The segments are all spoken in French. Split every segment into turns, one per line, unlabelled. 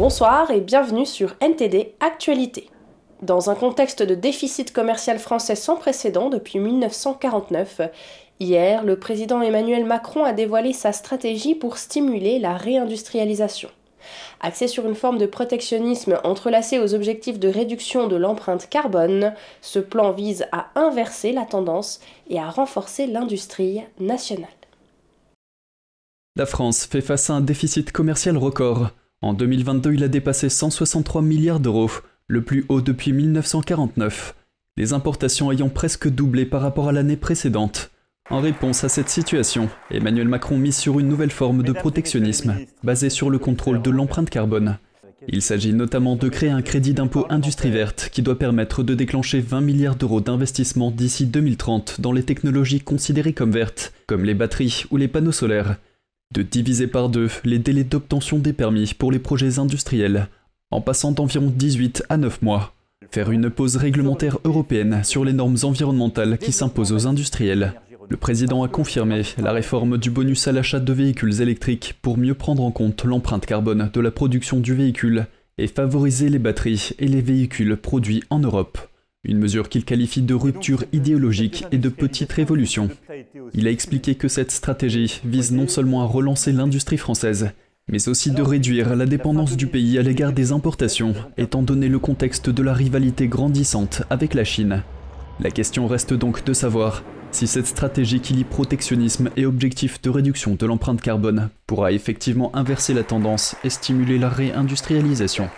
Bonsoir et bienvenue sur NTD Actualité. Dans un contexte de déficit commercial français sans précédent depuis 1949, hier, le président Emmanuel Macron a dévoilé sa stratégie pour stimuler la réindustrialisation. Axé sur une forme de protectionnisme entrelacé aux objectifs de réduction de l'empreinte carbone, ce plan vise à inverser la tendance et à renforcer l'industrie nationale.
La France fait face à un déficit commercial record. En 2022, il a dépassé 163 milliards d'euros, le plus haut depuis 1949, les importations ayant presque doublé par rapport à l'année précédente. En réponse à cette situation, Emmanuel Macron mise sur une nouvelle forme de protectionnisme, basée sur le contrôle de l'empreinte carbone. Il s'agit notamment de créer un crédit d'impôt industrie verte qui doit permettre de déclencher 20 milliards d'euros d'investissement d'ici 2030 dans les technologies considérées comme vertes, comme les batteries ou les panneaux solaires, de diviser par deux les délais d'obtention des permis pour les projets industriels, en passant d'environ 18 à 9 mois. Faire une pause réglementaire européenne sur les normes environnementales qui s'imposent aux industriels. Le président a confirmé la réforme du bonus à l'achat de véhicules électriques pour mieux prendre en compte l'empreinte carbone de la production du véhicule et favoriser les batteries et les véhicules produits en Europe. Une mesure qu'il qualifie de rupture idéologique et de petite révolution. Il a expliqué que cette stratégie vise non seulement à relancer l'industrie française, mais aussi de réduire la dépendance du pays à l'égard des importations, étant donné le contexte de la rivalité grandissante avec la Chine. La question reste donc de savoir si cette stratégie qui lie protectionnisme et objectif de réduction de l'empreinte carbone pourra effectivement inverser la tendance et stimuler la réindustrialisation.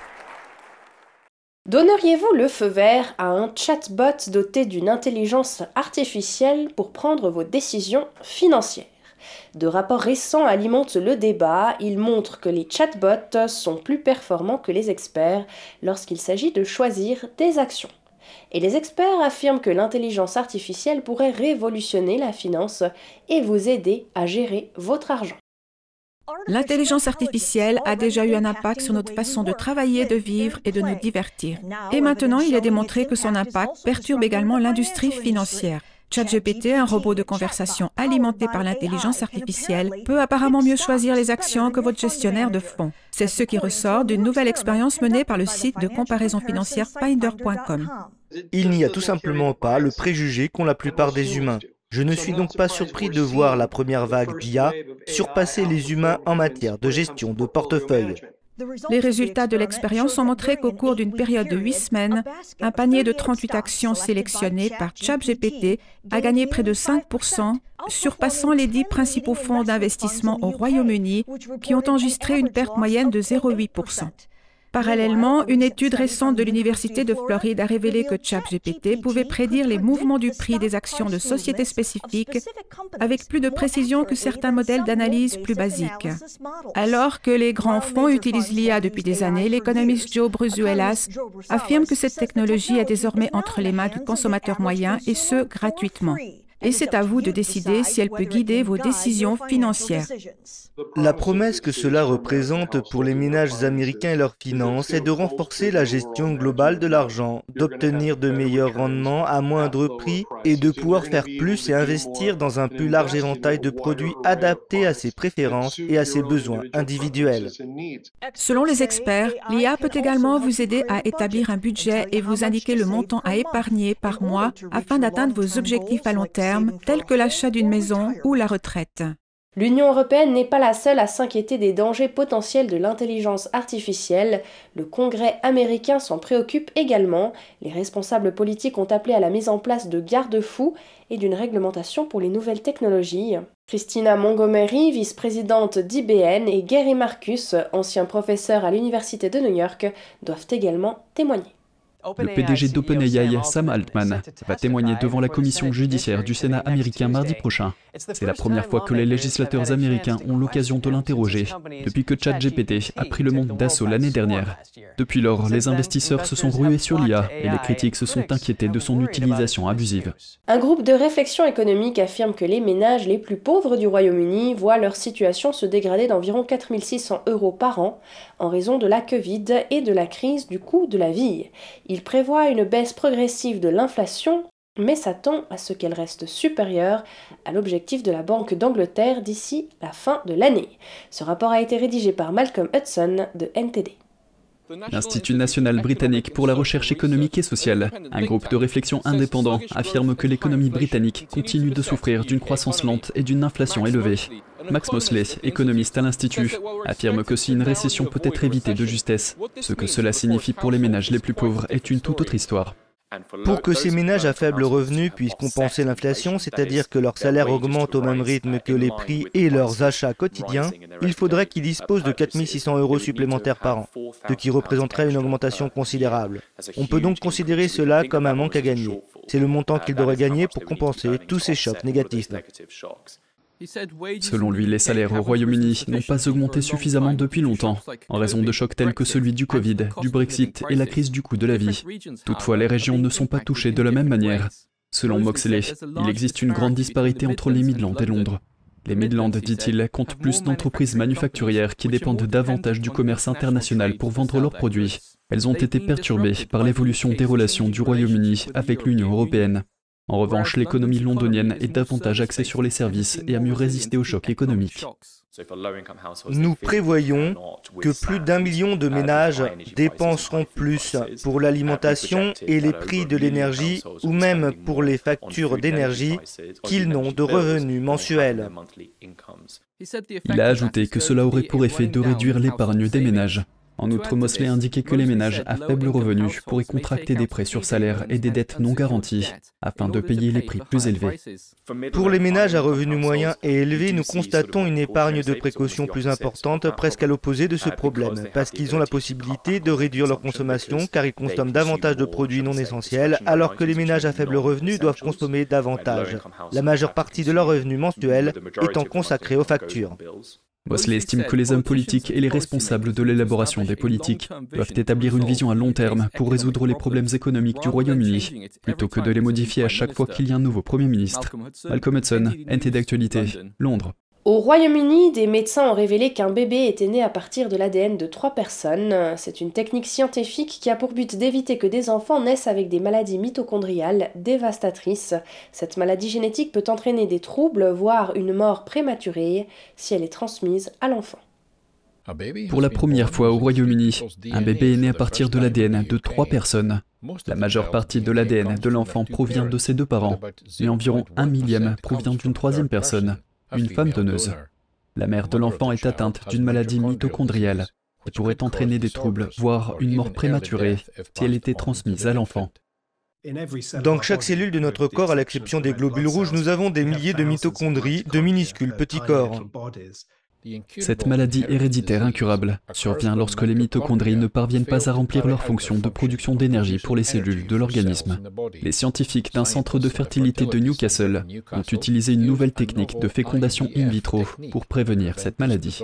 Donneriez-vous le feu vert à un chatbot doté d'une intelligence artificielle pour prendre vos décisions financières? De rapports récents alimentent le débat. Ils montrent que les chatbots sont plus performants que les experts lorsqu'il s'agit de choisir des actions. Et les experts affirment que l'intelligence artificielle pourrait révolutionner la finance et vous aider à gérer votre argent.
L'intelligence artificielle a déjà eu un impact sur notre façon de travailler, de vivre et de nous divertir. Et maintenant, il est démontré que son impact perturbe également l'industrie financière. ChatGPT, un robot de conversation alimenté par l'intelligence artificielle, peut apparemment mieux choisir les actions que votre gestionnaire de fonds. C'est ce qui ressort d'une nouvelle expérience menée par le site de comparaison financière Finder.com.
Il n'y a tout simplement pas le préjugé qu'ont la plupart des humains. Je ne suis donc pas surpris de voir la première vague d'IA surpasser les humains en matière de gestion de portefeuille.
Les résultats de l'expérience ont montré qu'au cours d'une période de 8 semaines, un panier de 38 actions sélectionnées par ChatGPT a gagné près de 5%, surpassant les 10 principaux fonds d'investissement au Royaume-Uni qui ont enregistré une perte moyenne de 0,8%. Parallèlement, une étude récente de l'Université de Floride a révélé que ChatGPT pouvait prédire les mouvements du prix des actions de sociétés spécifiques avec plus de précision que certains modèles d'analyse plus basiques. Alors que les grands fonds utilisent l'IA depuis des années, l'économiste Joe Bruzuelas affirme que cette technologie est désormais entre les mains du consommateur moyen et ce, gratuitement et c'est à vous de décider si elle peut guider vos décisions financières.
La promesse que cela représente pour les ménages américains et leurs finances est de renforcer la gestion globale de l'argent, d'obtenir de meilleurs rendements à moindre prix et de pouvoir faire plus et investir dans un plus large éventail de produits adaptés à ses préférences et à ses besoins individuels.
Selon les experts, l'IA peut également vous aider à établir un budget et vous indiquer le montant à épargner par mois afin d'atteindre vos objectifs à long terme tels que l'achat d'une maison ou la retraite.
L'Union européenne n'est pas la seule à s'inquiéter des dangers potentiels de l'intelligence artificielle. Le Congrès américain s'en préoccupe également. Les responsables politiques ont appelé à la mise en place de garde-fous et d'une réglementation pour les nouvelles technologies. Christina Montgomery, vice-présidente d'IBN, et Gary Marcus, ancien professeur à l'Université de New York, doivent également témoigner.
Le PDG d'OpenAI, Sam Altman, va témoigner devant la commission judiciaire du Sénat américain mardi prochain. C'est la première fois que les législateurs américains ont l'occasion de l'interroger depuis que ChatGPT a pris le monde d'assaut l'année dernière. Depuis lors, les investisseurs se sont rués sur l'IA et les critiques se sont inquiétés de son utilisation abusive.
Un groupe de réflexion économique affirme que les ménages les plus pauvres du Royaume-Uni voient leur situation se dégrader d'environ 4600 euros par an en raison de la Covid et de la crise du coût de la vie. Il prévoit une baisse progressive de l'inflation, mais s'attend à ce qu'elle reste supérieure à l'objectif de la Banque d'Angleterre d'ici la fin de l'année. Ce rapport a été rédigé par Malcolm Hudson de NTD.
l'Institut national britannique pour la recherche économique et sociale, un groupe de réflexion indépendant, affirme que l'économie britannique continue de souffrir d'une croissance lente et d'une inflation élevée. Max Mosley, économiste à l'Institut, affirme que si une récession peut être évitée de justesse, ce que cela signifie pour les ménages les plus pauvres est une toute autre histoire.
Pour que ces ménages à faible revenu puissent compenser l'inflation, c'est-à-dire que leur salaire augmente au même rythme que les prix et leurs achats quotidiens, il faudrait qu'ils disposent de 4600 euros supplémentaires par an, ce qui représenterait une augmentation considérable. On peut donc considérer cela comme un manque à gagner. C'est le montant qu'ils devraient gagner pour compenser tous ces chocs négatifs.
Selon lui, les salaires au Royaume-Uni n'ont pas augmenté suffisamment depuis longtemps, en raison de chocs tels que celui du Covid, du Brexit et la crise du coût de la vie. Toutefois, les régions ne sont pas touchées de la même manière. Selon Moxley, il existe une grande disparité entre les Midlands et Londres. Les Midlands, dit-il, comptent plus d'entreprises manufacturières qui dépendent davantage du commerce international pour vendre leurs produits. Elles ont été perturbées par l'évolution des relations du Royaume-Uni avec l'Union européenne. En revanche, l'économie londonienne est davantage axée sur les services et a mieux résisté aux chocs économiques.
Nous prévoyons que plus d'un million de ménages dépenseront plus pour l'alimentation et les prix de l'énergie ou même pour les factures d'énergie qu'ils n'ont de revenus mensuels.
Il a ajouté que cela aurait pour effet de réduire l'épargne des ménages. En outre, Mosley indiquait que les ménages à faible revenu pourraient contracter des prêts sur salaire et des dettes non garanties afin de payer les prix plus élevés.
Pour les ménages à revenus moyens et élevés, nous constatons une épargne de précaution plus importante, presque à l'opposé de ce problème, parce qu'ils ont la possibilité de réduire leur consommation car ils consomment davantage de produits non essentiels, alors que les ménages à faible revenu doivent consommer davantage, la majeure partie de leurs revenus mensuels étant consacrés aux factures.
Mosley estime que les hommes politiques et les responsables de l'élaboration des politiques doivent établir une vision à long terme pour résoudre les problèmes économiques du Royaume-Uni, plutôt que de les modifier à chaque fois qu'il y a un nouveau Premier ministre. Malcolm Hudson, NT d'actualité, Londres.
Au Royaume-Uni, des médecins ont révélé qu'un bébé était né à partir de l'ADN de trois personnes. C'est une technique scientifique qui a pour but d'éviter que des enfants naissent avec des maladies mitochondriales dévastatrices. Cette maladie génétique peut entraîner des troubles, voire une mort prématurée, si elle est transmise à l'enfant.
Pour la première fois au Royaume-Uni, un bébé est né à partir de l'ADN de trois personnes. La majeure partie de l'ADN de l'enfant provient de ses deux parents, et environ un millième provient d'une troisième personne une femme donneuse. La mère de l'enfant est atteinte d'une maladie mitochondriale qui pourrait entraîner des troubles, voire une mort prématurée, si elle était transmise à l'enfant.
Dans chaque cellule de notre corps, à l'exception des globules rouges, nous avons des milliers de mitochondries, de minuscules petits corps.
Cette maladie héréditaire incurable survient lorsque les mitochondries ne parviennent pas à remplir leur fonction de production d'énergie pour les cellules de l'organisme. Les scientifiques d'un centre de fertilité de Newcastle ont utilisé une nouvelle technique de fécondation in vitro pour prévenir cette maladie.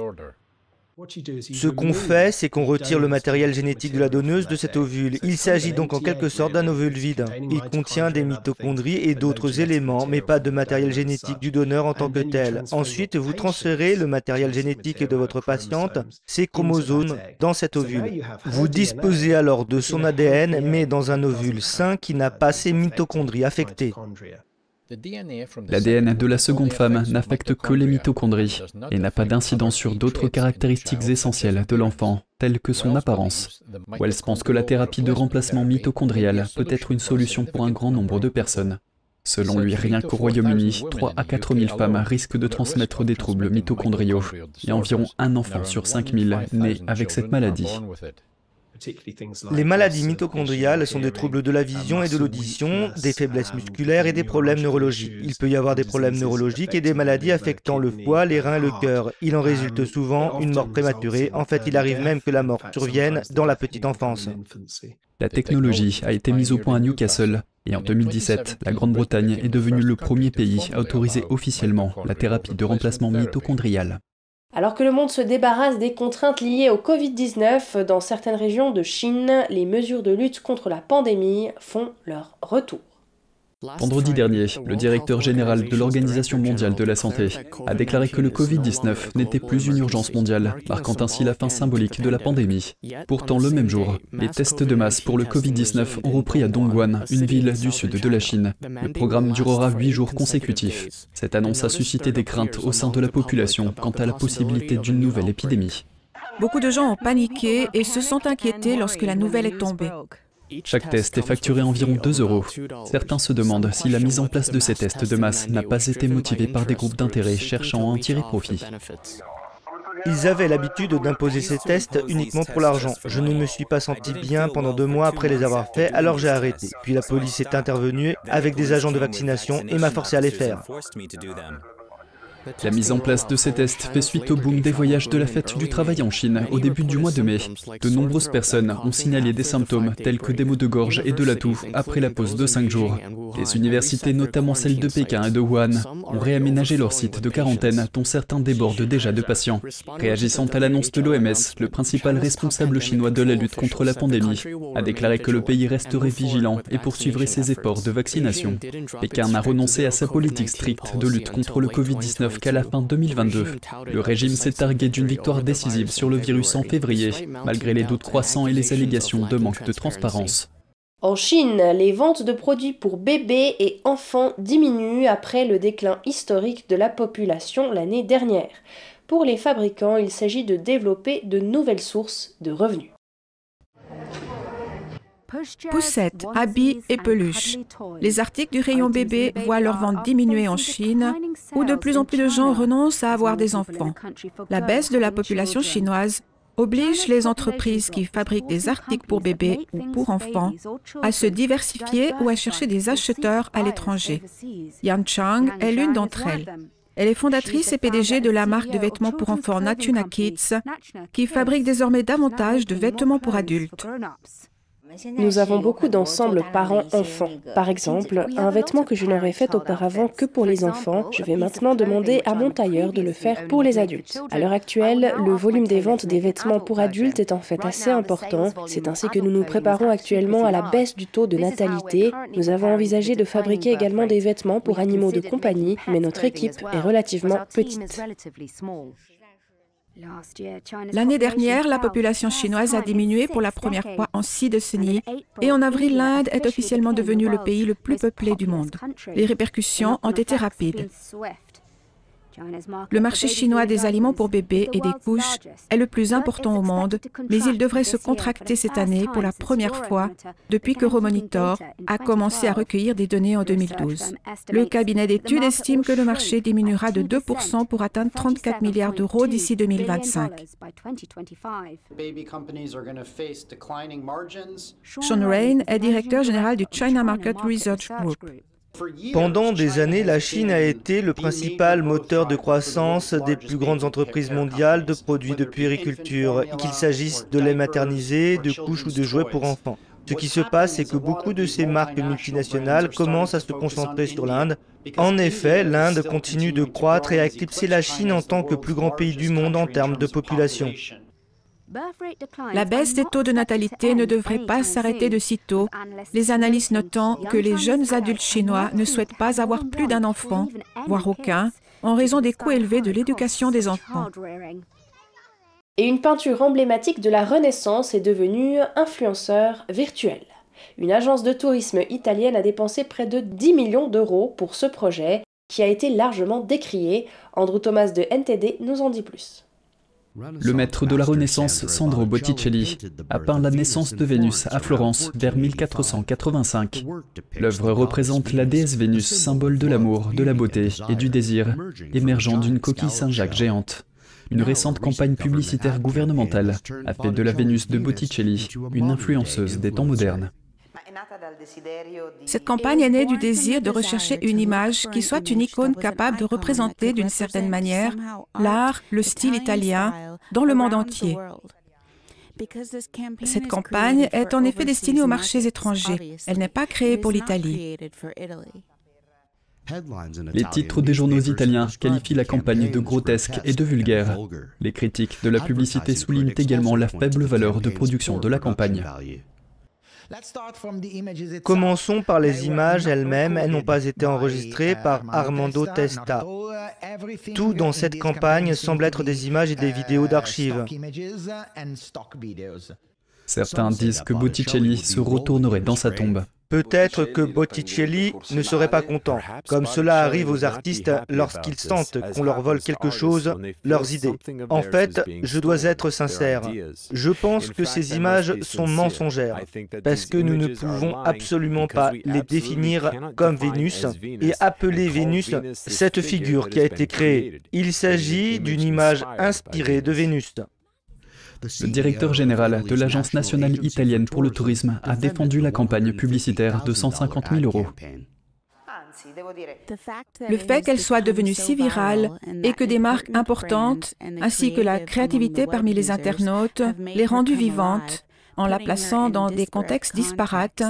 Ce qu'on fait, c'est qu'on retire le matériel génétique de la donneuse de cet ovule. Il s'agit donc en quelque sorte d'un ovule vide. Il contient des mitochondries et d'autres éléments, mais pas de matériel génétique du donneur en tant que tel. Ensuite, vous transférez le matériel génétique de votre patiente, ses chromosomes, dans cet ovule. Vous disposez alors de son ADN, mais dans un ovule sain qui n'a pas ses mitochondries affectées.
L'ADN de la seconde femme n'affecte que les mitochondries et n'a pas d'incidence sur d'autres caractéristiques essentielles de l'enfant, telles que son apparence. Wells pense que la thérapie de remplacement mitochondrial peut être une solution pour un grand nombre de personnes. Selon lui, rien qu'au Royaume-Uni, 3 à 4 000 femmes risquent de transmettre des troubles mitochondriaux et environ un enfant sur 5 000 naît avec cette maladie.
Les maladies mitochondriales sont des troubles de la vision et de l'audition, des faiblesses musculaires et des problèmes neurologiques. Il peut y avoir des problèmes neurologiques et des maladies affectant le foie, les reins, le cœur. Il en résulte souvent une mort prématurée. En fait, il arrive même que la mort survienne dans la petite enfance.
La technologie a été mise au point à Newcastle et en 2017, la Grande-Bretagne est devenue le premier pays à autoriser officiellement la thérapie de remplacement mitochondrial.
Alors que le monde se débarrasse des contraintes liées au Covid-19, dans certaines régions de Chine, les mesures de lutte contre la pandémie font leur retour.
Vendredi dernier, le directeur général de l'Organisation mondiale de la santé a déclaré que le Covid-19 n'était plus une urgence mondiale, marquant ainsi la fin symbolique de la pandémie. Pourtant, le même jour, les tests de masse pour le Covid-19 ont repris à Dongguan, une ville du sud de la Chine. Le programme durera huit jours consécutifs. Cette annonce a suscité des craintes au sein de la population quant à la possibilité d'une nouvelle épidémie.
Beaucoup de gens ont paniqué et se sont inquiétés lorsque la nouvelle est tombée.
Chaque test est facturé environ 2 euros. Certains se demandent si la mise en place de ces tests de masse n'a pas été motivée par des groupes d'intérêt cherchant à en tirer profit.
Ils avaient l'habitude d'imposer ces tests uniquement pour l'argent. Je ne me suis pas senti bien pendant deux mois après les avoir faits, alors j'ai arrêté. Puis la police est intervenue avec des agents de vaccination et m'a forcé à les faire.
La mise en place de ces tests fait suite au boom des voyages de la fête du travail en Chine au début du mois de mai. De nombreuses personnes ont signalé des symptômes tels que des maux de gorge et de la toux après la pause de 5 jours. Les universités, notamment celles de Pékin et de Wuhan, ont réaménagé leur site de quarantaine dont certains débordent déjà de patients. Réagissant à l'annonce de l'OMS, le principal responsable chinois de la lutte contre la pandémie a déclaré que le pays resterait vigilant et poursuivrait ses efforts de vaccination. Pékin a renoncé à sa politique stricte de lutte contre le Covid-19 qu'à la fin 2022. Le régime s'est targué d'une victoire décisive sur le virus en février, malgré les doutes croissants et les allégations de manque de transparence.
En Chine, les ventes de produits pour bébés et enfants diminuent après le déclin historique de la population l'année dernière. Pour les fabricants, il s'agit de développer de nouvelles sources de revenus.
Poussettes, habits et peluches. Les articles du rayon bébé voient leur vente diminuer en Chine, où de plus en plus de gens renoncent à avoir des enfants. La baisse de la population chinoise oblige les entreprises qui fabriquent des articles pour bébés ou pour enfants à se diversifier ou à chercher des acheteurs à l'étranger. Yan Chang est l'une d'entre elles. Elle est fondatrice et PDG de la marque de vêtements pour enfants Natuna Kids, qui fabrique désormais davantage de vêtements pour adultes.
Nous avons beaucoup d'ensembles parents-enfants. Par exemple, un vêtement que je n'aurais fait auparavant que pour les enfants, je vais maintenant demander à mon tailleur de le faire pour les adultes. À l'heure actuelle, le volume des ventes des vêtements pour adultes est en fait assez important. C'est ainsi que nous nous préparons actuellement à la baisse du taux de natalité. Nous avons envisagé de fabriquer également des vêtements pour animaux de compagnie, mais notre équipe est relativement petite.
L'année dernière, la population chinoise a diminué pour la première fois en six décennies et en avril, l'Inde est officiellement devenue le pays le plus peuplé du monde. Les répercussions ont été rapides. Le marché chinois des aliments pour bébés et des couches est le plus important au monde, mais il devrait se contracter cette année pour la première fois depuis que Romonitor a commencé à recueillir des données en 2012. Le cabinet d'études estime que le marché diminuera de 2% pour atteindre 34 milliards d'euros d'ici 2025. Sean Rain est directeur général du China Market Research Group.
Pendant des années, la Chine a été le principal moteur de croissance des plus grandes entreprises mondiales de produits de puériculture, qu'il s'agisse de lait maternisé, de couches ou de jouets pour enfants. Ce qui se passe, c'est que beaucoup de ces marques multinationales commencent à se concentrer sur l'Inde. En effet, l'Inde continue de croître et a éclipsé la Chine en tant que plus grand pays du monde en termes de population.
La baisse des taux de natalité ne devrait pas s'arrêter de sitôt, les analystes notant que les jeunes adultes chinois ne souhaitent pas avoir plus d'un enfant, voire aucun, en raison des coûts élevés de l'éducation des enfants.
Et une peinture emblématique de la Renaissance est devenue influenceur virtuel. Une agence de tourisme italienne a dépensé près de 10 millions d'euros pour ce projet, qui a été largement décrié. Andrew Thomas de NTD nous en dit plus.
Le maître de la Renaissance, Sandro Botticelli, a peint la naissance de Vénus à Florence vers 1485. L'œuvre représente la déesse Vénus, symbole de l'amour, de la beauté et du désir, émergeant d'une coquille Saint-Jacques géante. Une récente campagne publicitaire gouvernementale a fait de la Vénus de Botticelli une influenceuse des temps modernes.
Cette campagne est née du désir de rechercher une image qui soit une icône capable de représenter d'une certaine manière l'art, le style italien dans le monde entier. Cette campagne est en effet destinée aux marchés étrangers. Elle n'est pas créée pour l'Italie.
Les titres des journaux italiens qualifient la campagne de grotesque et de vulgaire. Les critiques de la publicité soulignent également la faible valeur de production de la campagne.
Commençons par les images elles-mêmes. Elles n'ont pas été enregistrées par Armando Testa. Tout dans cette campagne semble être des images et des vidéos d'archives.
Certains disent que Botticelli se retournerait dans sa tombe.
Peut-être que Botticelli ne serait pas content, comme cela arrive aux artistes lorsqu'ils sentent qu'on leur vole quelque chose, leurs idées. En fait, je dois être sincère. Je pense que ces images sont mensongères, parce que nous ne pouvons absolument pas les définir comme Vénus et appeler Vénus cette figure qui a été créée. Il s'agit d'une image inspirée de Vénus.
Le directeur général de l'Agence nationale italienne pour le tourisme a défendu la campagne publicitaire de 150 000 euros.
Le fait qu'elle soit devenue si virale et que des marques importantes, ainsi que la créativité parmi les internautes, les rendues vivantes en la plaçant dans des contextes disparates,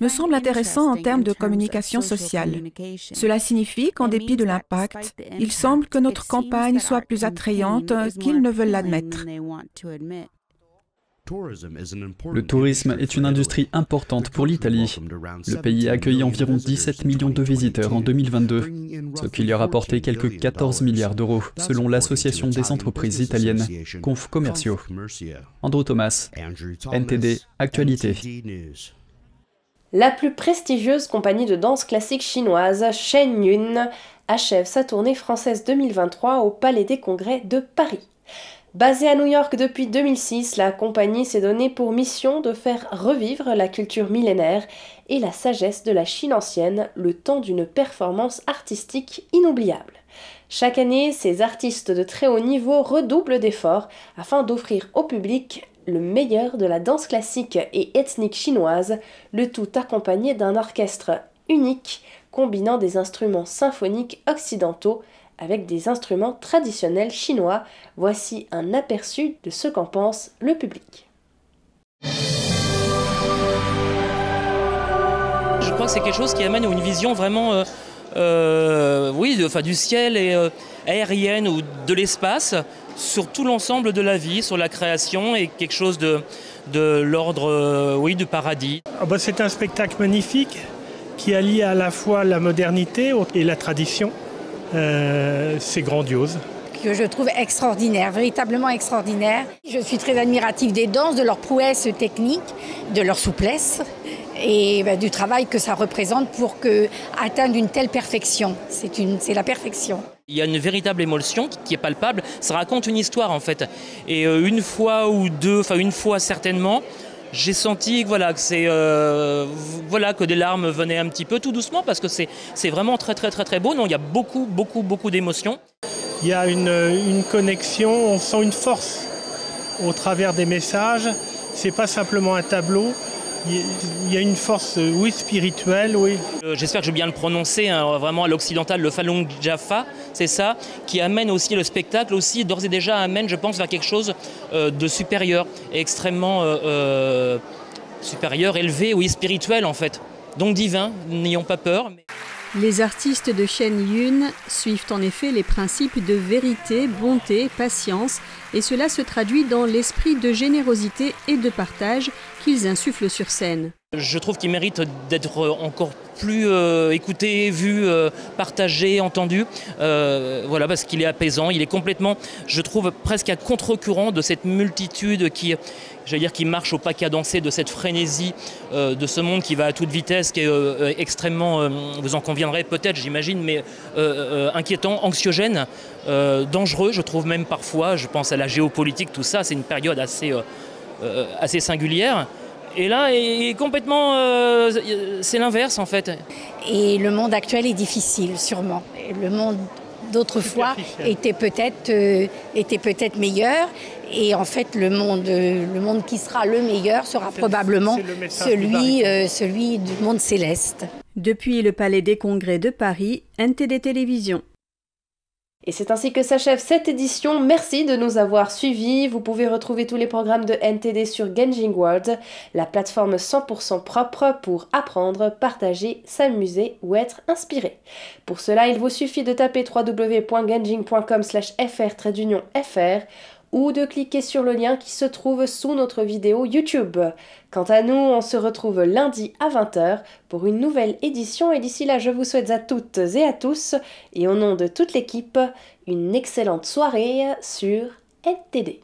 me semble intéressant en termes de communication sociale. Cela signifie qu'en dépit de l'impact, il semble que notre campagne soit plus attrayante qu'ils ne veulent l'admettre.
Le tourisme est une industrie importante pour l'Italie. Le pays a accueilli environ 17 millions de visiteurs en 2022, ce qui lui a rapporté quelques 14 milliards d'euros, selon l'Association des entreprises italiennes Conf Commerciaux. Andrew Thomas, NTD Actualité.
La plus prestigieuse compagnie de danse classique chinoise, Shen Yun, achève sa tournée française 2023 au Palais des Congrès de Paris. Basée à New York depuis 2006, la compagnie s'est donnée pour mission de faire revivre la culture millénaire et la sagesse de la Chine ancienne le temps d'une performance artistique inoubliable. Chaque année, ces artistes de très haut niveau redoublent d'efforts afin d'offrir au public le meilleur de la danse classique et ethnique chinoise, le tout accompagné d'un orchestre unique combinant des instruments symphoniques occidentaux avec des instruments traditionnels chinois. Voici un aperçu de ce qu'en pense le public.
Je crois que c'est quelque chose qui amène une vision vraiment euh, euh, oui, enfin, du ciel et euh, aérienne ou de l'espace sur tout l'ensemble de la vie, sur la création et quelque chose de, de l'ordre oui, du paradis.
Ah bah, c'est un spectacle magnifique qui allie à la fois la modernité et la tradition. Euh, c'est grandiose
que je trouve extraordinaire, véritablement extraordinaire. Je suis très admirative des danses, de leur prouesse technique, de leur souplesse et ben, du travail que ça représente pour que, atteindre une telle perfection. C'est la perfection.
Il y a une véritable émotion qui est palpable. Ça raconte une histoire en fait. Et euh, une fois ou deux, enfin une fois certainement, j'ai senti voilà, que, c'est, euh, voilà, que des larmes venaient un petit peu tout doucement parce que c'est, c'est vraiment très très très très beau. Non, il y a beaucoup beaucoup beaucoup d'émotions.
Il y a une, une connexion, on sent une force au travers des messages. C'est pas simplement un tableau, il y a une force, euh, oui, spirituelle, oui.
Euh, j'espère que je vais bien le prononcer, hein, vraiment à l'occidental, le Falun Jaffa, c'est ça, qui amène aussi le spectacle, aussi d'ores et déjà amène, je pense, vers quelque chose euh, de supérieur, extrêmement supérieur, élevé, oui, spirituel en fait. Donc divin, n'ayons pas peur.
Les artistes de Shen Yun suivent en effet les principes de vérité, bonté, patience, et cela se traduit dans l'esprit de générosité et de partage qu'ils insufflent sur scène.
Je trouve qu'il mérite d'être encore plus euh, écouté, vu, euh, partagé, entendu. Euh, voilà, parce qu'il est apaisant, il est complètement, je trouve, presque à contre-courant de cette multitude qui, dire, qui marche au pas cadencé de cette frénésie de ce monde qui va à toute vitesse, qui est extrêmement, vous en conviendrez peut-être, j'imagine, mais inquiétant, anxiogène, dangereux, je trouve même parfois. Je pense à la géopolitique, tout ça, c'est une période assez, assez singulière. Et là, est complètement, euh, c'est l'inverse en fait.
Et le monde actuel est difficile, sûrement. Le monde d'autrefois était peut-être euh, était peut-être meilleur. Et en fait, le monde, le monde qui sera le meilleur sera probablement celui, euh, celui du monde céleste.
Depuis le Palais des Congrès de Paris, NTD Télévision.
Et c'est ainsi que s'achève cette édition. Merci de nous avoir suivis. Vous pouvez retrouver tous les programmes de NTD sur Genging World, la plateforme 100% propre pour apprendre, partager, s'amuser ou être inspiré. Pour cela, il vous suffit de taper www.genjing.com/fr ou de cliquer sur le lien qui se trouve sous notre vidéo YouTube. Quant à nous, on se retrouve lundi à 20h pour une nouvelle édition et d'ici là, je vous souhaite à toutes et à tous et au nom de toute l'équipe, une excellente soirée sur NTD.